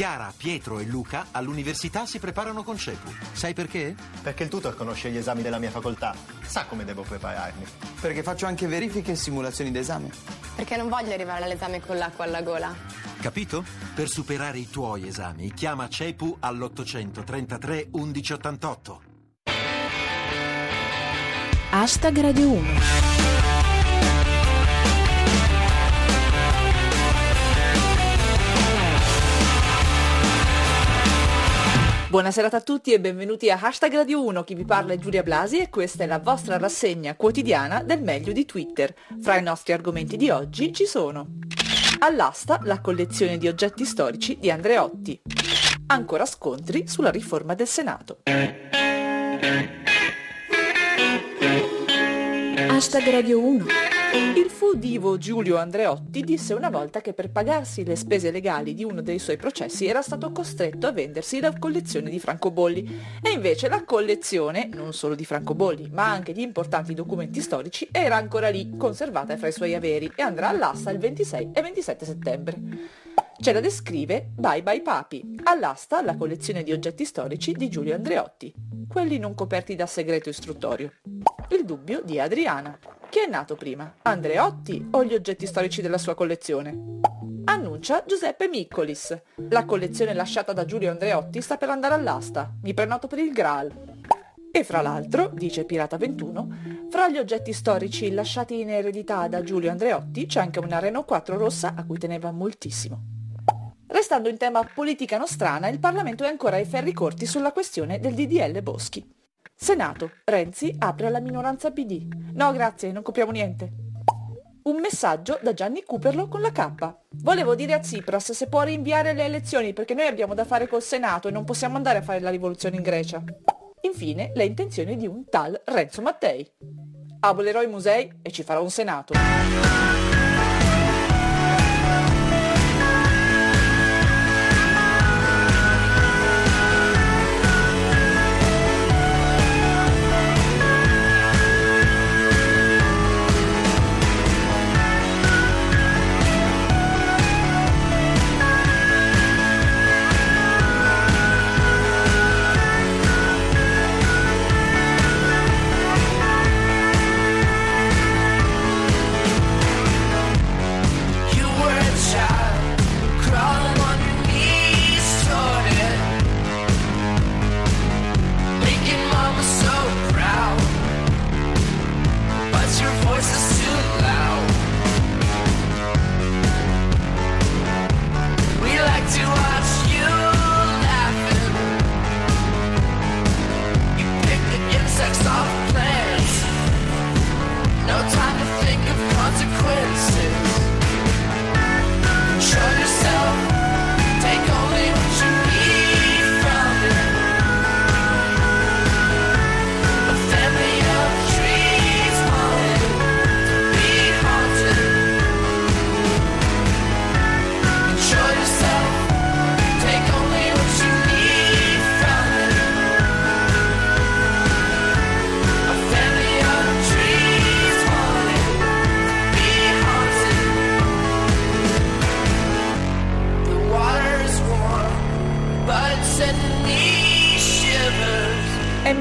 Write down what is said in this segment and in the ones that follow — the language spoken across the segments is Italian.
Chiara, Pietro e Luca all'università si preparano con CEPU. Sai perché? Perché il tutor conosce gli esami della mia facoltà, sa come devo prepararmi. Perché faccio anche verifiche e simulazioni d'esame. Perché non voglio arrivare all'esame con l'acqua alla gola. Capito? Per superare i tuoi esami, chiama CEPU all'833 1188. Hashtag Radio 1. Buonasera a tutti e benvenuti a Hashtag Radio 1, chi vi parla è Giulia Blasi e questa è la vostra rassegna quotidiana del meglio di Twitter. Fra i nostri argomenti di oggi ci sono All'asta la collezione di oggetti storici di Andreotti. Ancora scontri sulla riforma del Senato. Hashtag Radio 1. Il fu divo Giulio Andreotti disse una volta che per pagarsi le spese legali di uno dei suoi processi era stato costretto a vendersi la collezione di francobolli. E invece la collezione, non solo di francobolli, ma anche di importanti documenti storici, era ancora lì, conservata fra i suoi averi, e andrà all'asta il 26 e 27 settembre. Ce la descrive Bye Bye Papi, all'asta la collezione di oggetti storici di Giulio Andreotti, quelli non coperti da segreto istruttorio. Il dubbio di Adriana. Chi è nato prima? Andreotti o gli oggetti storici della sua collezione? Annuncia Giuseppe Miccolis. La collezione lasciata da Giulio Andreotti sta per andare all'asta. Mi prenoto per il Graal. E fra l'altro, dice Pirata 21, fra gli oggetti storici lasciati in eredità da Giulio Andreotti c'è anche una Renault 4 rossa a cui teneva moltissimo. Restando in tema politica nostrana, il Parlamento è ancora ai ferri corti sulla questione del DDL Boschi. Senato, Renzi apre alla minoranza PD. No grazie, non copriamo niente. Un messaggio da Gianni Cooperlo con la K. Volevo dire a Tsipras se può rinviare le elezioni perché noi abbiamo da fare col Senato e non possiamo andare a fare la rivoluzione in Grecia. Infine, le intenzioni di un tal Renzo Mattei. Abolerò i musei e ci farò un Senato.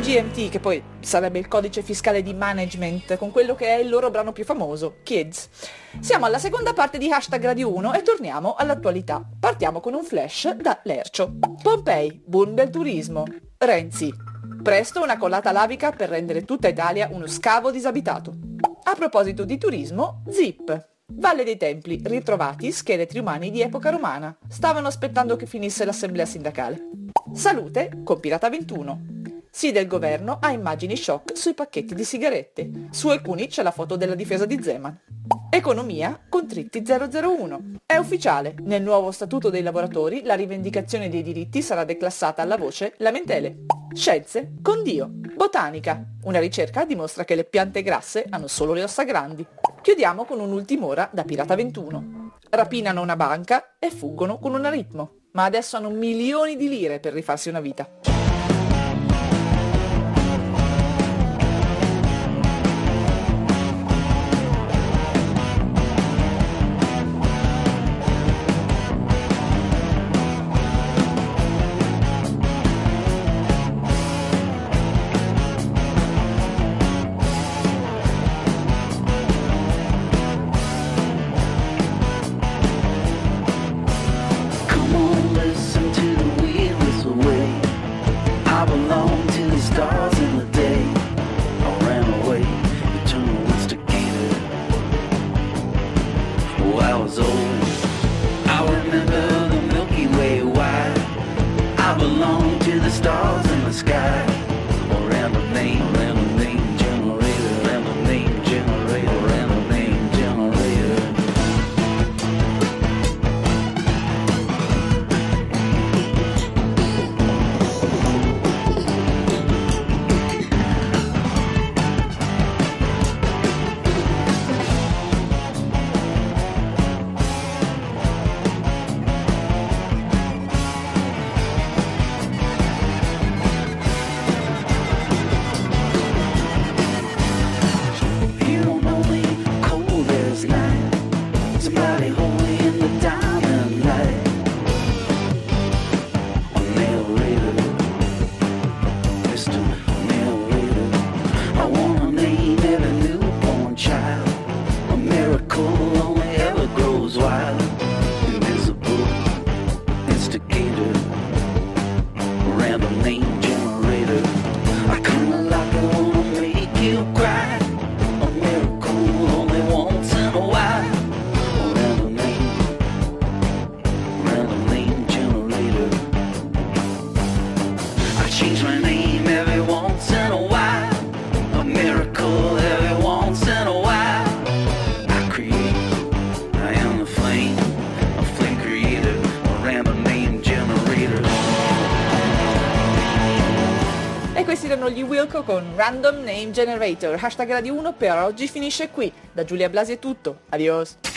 MGMT, che poi sarebbe il codice fiscale di management, con quello che è il loro brano più famoso, Kids. Siamo alla seconda parte di Hashtag Radio 1 e torniamo all'attualità. Partiamo con un flash da Lercio. Pompei, boom del turismo. Renzi, presto una colata lavica per rendere tutta Italia uno scavo disabitato. A proposito di turismo, Zip. Valle dei Templi, ritrovati scheletri umani di epoca romana. Stavano aspettando che finisse l'assemblea sindacale. Salute con Pirata 21. Sì del governo ha immagini shock sui pacchetti di sigarette. Su alcuni c'è la foto della difesa di Zeman. Economia con Tritti 001. È ufficiale, nel nuovo statuto dei lavoratori la rivendicazione dei diritti sarà declassata alla voce lamentele. Scienze con Dio. Botanica. Una ricerca dimostra che le piante grasse hanno solo le ossa grandi. Chiudiamo con un'ultim'ora da Pirata 21. Rapinano una banca e fuggono con un aritmo. Ma adesso hanno milioni di lire per rifarsi una vita. belong to the stars. everybody holy in the dark. tirano gli Wilco con Random Name Generator. Hashtag Radio 1 per oggi finisce qui. Da Giulia Blasi è tutto. Adios.